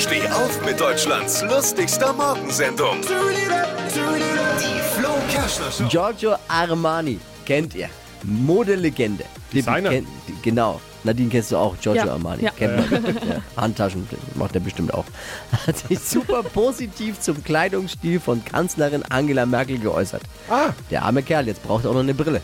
Steh auf mit Deutschlands lustigster Morgensendung. Die Flo Kerschner Show. Giorgio Armani, kennt ihr? Modelegende. Die Designer. kennt- die- Genau. Nadine kennst du auch, Giorgio Ja. Armani. Ja. Kennt man. Ja. Handtaschen macht er bestimmt auch. Hat sich super positiv zum Kleidungsstil von Kanzlerin Angela Merkel geäußert. Ah, Der arme Kerl, jetzt braucht er auch noch eine Brille.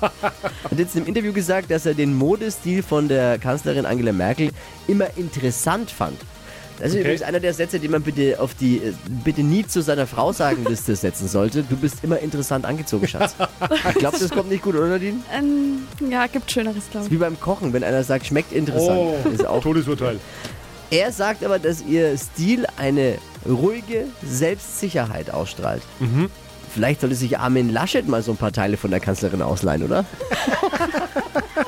Hat jetzt im Interview gesagt, dass er den Modestil von der Kanzlerin Angela Merkel immer interessant fand. Das ist Okay. übrigens einer der Sätze, die man bitte auf die äh, bitte nie zu seiner Frau sagen Liste setzen sollte. Du bist immer interessant angezogen, Schatz. Ich glaube, das kommt nicht gut, oder Nadine? Ähm, ja, gibt Schöneres, glaube Wie ich. beim Kochen, wenn einer sagt, schmeckt interessant. oh, Ist auch. Todesurteil. Er sagt aber, dass ihr Stil eine ruhige Selbstsicherheit ausstrahlt. Vielleicht sollte sich Armin Laschet mal so ein paar Teile von der Kanzlerin ausleihen, oder?